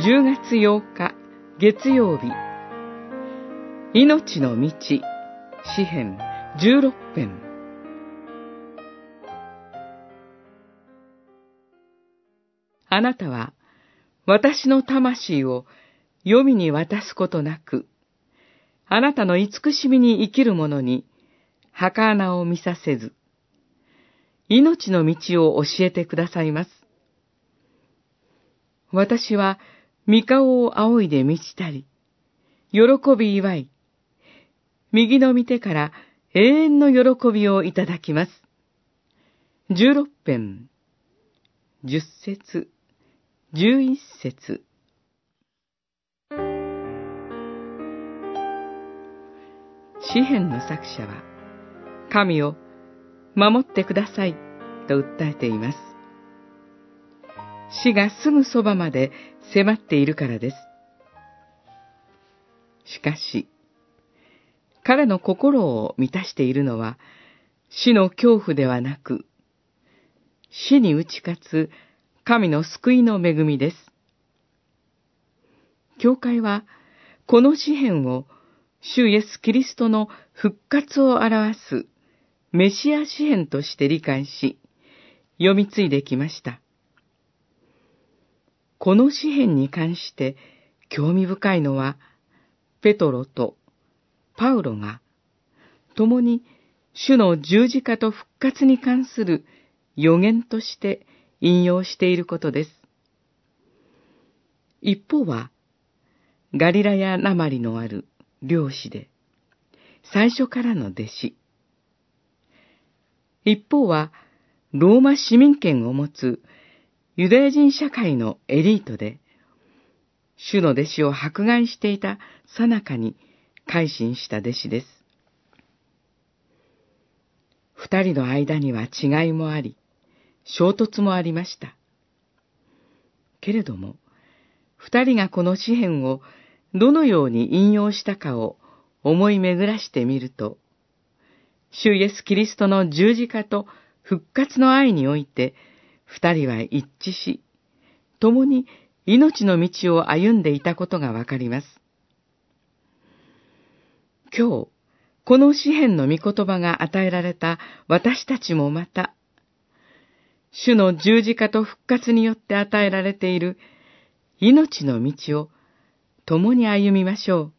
10月8日月曜日命の道詩編16編あなたは私の魂を黄泉に渡すことなく、あなたの慈しみに生きる者に墓穴を見させず、命の道を教えてくださいます。私は三顔を仰いで満ちたり、喜び祝い、右の御手から永遠の喜びをいただきます。十六編、十節、十一節。詩篇の作者は、神を守ってくださいと訴えています。死がすぐそばまで迫っているからです。しかし、彼の心を満たしているのは、死の恐怖ではなく、死に打ち勝つ神の救いの恵みです。教会は、この詩篇を、主イエス・キリストの復活を表すメシア詩篇として理解し、読み継いできました。この詩篇に関して興味深いのは、ペトロとパウロが、共に主の十字架と復活に関する予言として引用していることです。一方は、ガリラヤなまりのある漁師で、最初からの弟子。一方は、ローマ市民権を持つユダヤ人社会のエリートで、主の弟子を迫害していたさなかに改心した弟子です。二人の間には違いもあり、衝突もありました。けれども、二人がこの詩篇をどのように引用したかを思い巡らしてみると、主イエス・キリストの十字架と復活の愛において、二人は一致し、共に命の道を歩んでいたことがわかります。今日、この詩篇の御言葉が与えられた私たちもまた、主の十字架と復活によって与えられている命の道を共に歩みましょう。